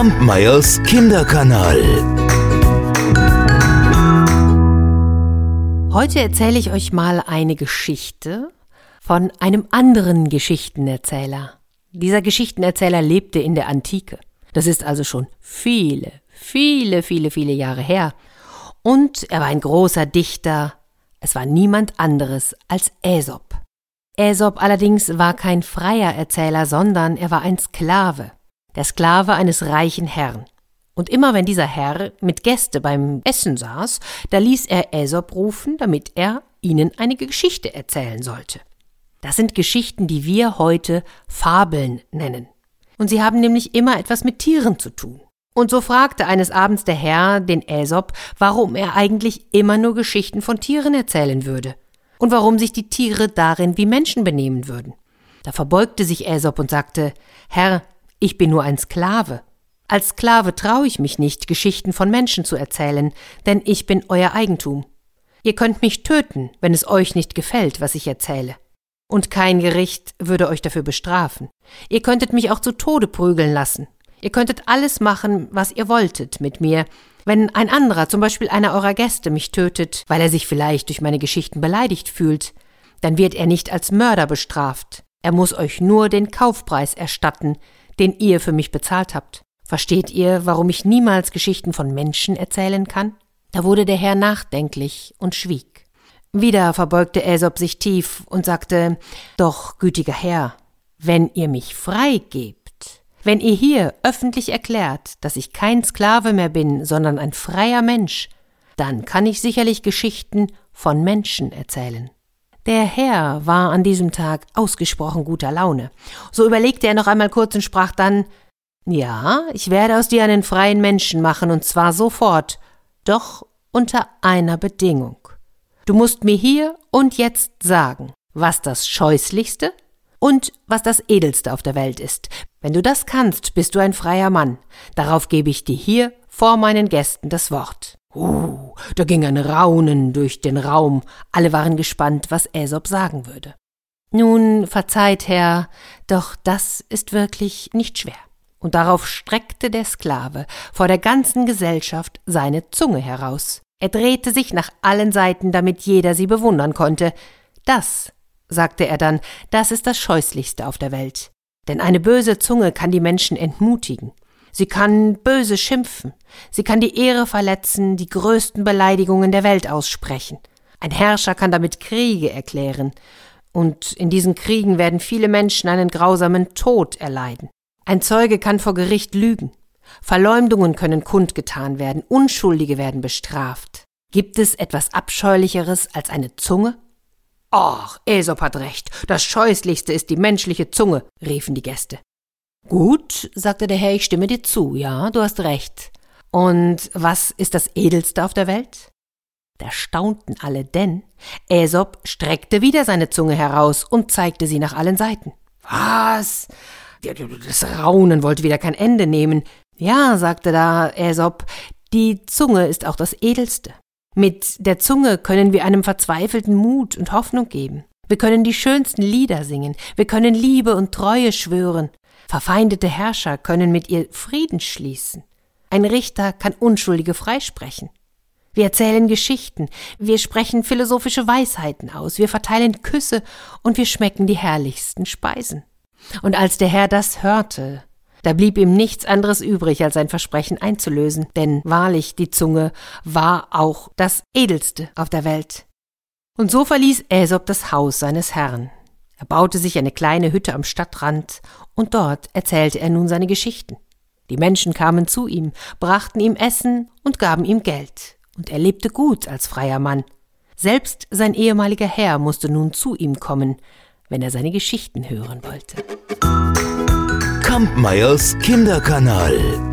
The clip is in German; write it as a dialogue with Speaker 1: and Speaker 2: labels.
Speaker 1: Kampmeyers Kinderkanal.
Speaker 2: Heute erzähle ich euch mal eine Geschichte von einem anderen Geschichtenerzähler. Dieser Geschichtenerzähler lebte in der Antike. Das ist also schon viele, viele, viele, viele Jahre her. Und er war ein großer Dichter. Es war niemand anderes als Aesop. Aesop allerdings war kein freier Erzähler, sondern er war ein Sklave der Sklave eines reichen Herrn. Und immer wenn dieser Herr mit Gäste beim Essen saß, da ließ er Aesop rufen, damit er ihnen eine Geschichte erzählen sollte. Das sind Geschichten, die wir heute Fabeln nennen. Und sie haben nämlich immer etwas mit Tieren zu tun. Und so fragte eines Abends der Herr den Aesop, warum er eigentlich immer nur Geschichten von Tieren erzählen würde und warum sich die Tiere darin wie Menschen benehmen würden. Da verbeugte sich Aesop und sagte, Herr, ich bin nur ein Sklave. Als Sklave traue ich mich nicht, Geschichten von Menschen zu erzählen, denn ich bin euer Eigentum. Ihr könnt mich töten, wenn es euch nicht gefällt, was ich erzähle. Und kein Gericht würde euch dafür bestrafen. Ihr könntet mich auch zu Tode prügeln lassen. Ihr könntet alles machen, was ihr wolltet mit mir. Wenn ein anderer, zum Beispiel einer eurer Gäste, mich tötet, weil er sich vielleicht durch meine Geschichten beleidigt fühlt, dann wird er nicht als Mörder bestraft. Er muss euch nur den Kaufpreis erstatten, den ihr für mich bezahlt habt. Versteht ihr, warum ich niemals Geschichten von Menschen erzählen kann? Da wurde der Herr nachdenklich und schwieg. Wieder verbeugte Aesop sich tief und sagte Doch, gütiger Herr, wenn ihr mich freigebt, wenn ihr hier öffentlich erklärt, dass ich kein Sklave mehr bin, sondern ein freier Mensch, dann kann ich sicherlich Geschichten von Menschen erzählen. Der Herr war an diesem Tag ausgesprochen guter Laune. So überlegte er noch einmal kurz und sprach dann Ja, ich werde aus dir einen freien Menschen machen, und zwar sofort, doch unter einer Bedingung. Du musst mir hier und jetzt sagen, was das Scheußlichste und was das Edelste auf der Welt ist. Wenn du das kannst, bist du ein freier Mann. Darauf gebe ich dir hier vor meinen Gästen das Wort. Uh, da ging ein Raunen durch den Raum, alle waren gespannt, was Aesop sagen würde. Nun, verzeiht, Herr, doch das ist wirklich nicht schwer. Und darauf streckte der Sklave vor der ganzen Gesellschaft seine Zunge heraus. Er drehte sich nach allen Seiten, damit jeder sie bewundern konnte. Das, sagte er dann, das ist das Scheußlichste auf der Welt. Denn eine böse Zunge kann die Menschen entmutigen. Sie kann böse schimpfen, sie kann die Ehre verletzen, die größten Beleidigungen der Welt aussprechen. Ein Herrscher kann damit Kriege erklären, und in diesen Kriegen werden viele Menschen einen grausamen Tod erleiden. Ein Zeuge kann vor Gericht lügen. Verleumdungen können kundgetan werden, Unschuldige werden bestraft. Gibt es etwas Abscheulicheres als eine Zunge? Ach, Aesop hat recht, das Scheußlichste ist die menschliche Zunge, riefen die Gäste. Gut, sagte der Herr, ich stimme dir zu, ja, du hast recht. Und was ist das Edelste auf der Welt? Da staunten alle, denn Aesop streckte wieder seine Zunge heraus und zeigte sie nach allen Seiten. Was? Das Raunen wollte wieder kein Ende nehmen. Ja, sagte da Aesop, die Zunge ist auch das Edelste. Mit der Zunge können wir einem Verzweifelten Mut und Hoffnung geben. Wir können die schönsten Lieder singen, wir können Liebe und Treue schwören, Verfeindete Herrscher können mit ihr Frieden schließen. Ein Richter kann Unschuldige freisprechen. Wir erzählen Geschichten, wir sprechen philosophische Weisheiten aus, wir verteilen Küsse und wir schmecken die herrlichsten Speisen. Und als der Herr das hörte, da blieb ihm nichts anderes übrig, als sein Versprechen einzulösen, denn wahrlich die Zunge war auch das edelste auf der Welt. Und so verließ Aesop das Haus seines Herrn. Er baute sich eine kleine Hütte am Stadtrand, und dort erzählte er nun seine Geschichten. Die Menschen kamen zu ihm, brachten ihm Essen und gaben ihm Geld, und er lebte gut als freier Mann. Selbst sein ehemaliger Herr musste nun zu ihm kommen, wenn er seine Geschichten hören wollte.
Speaker 1: Kampmeyers Kinderkanal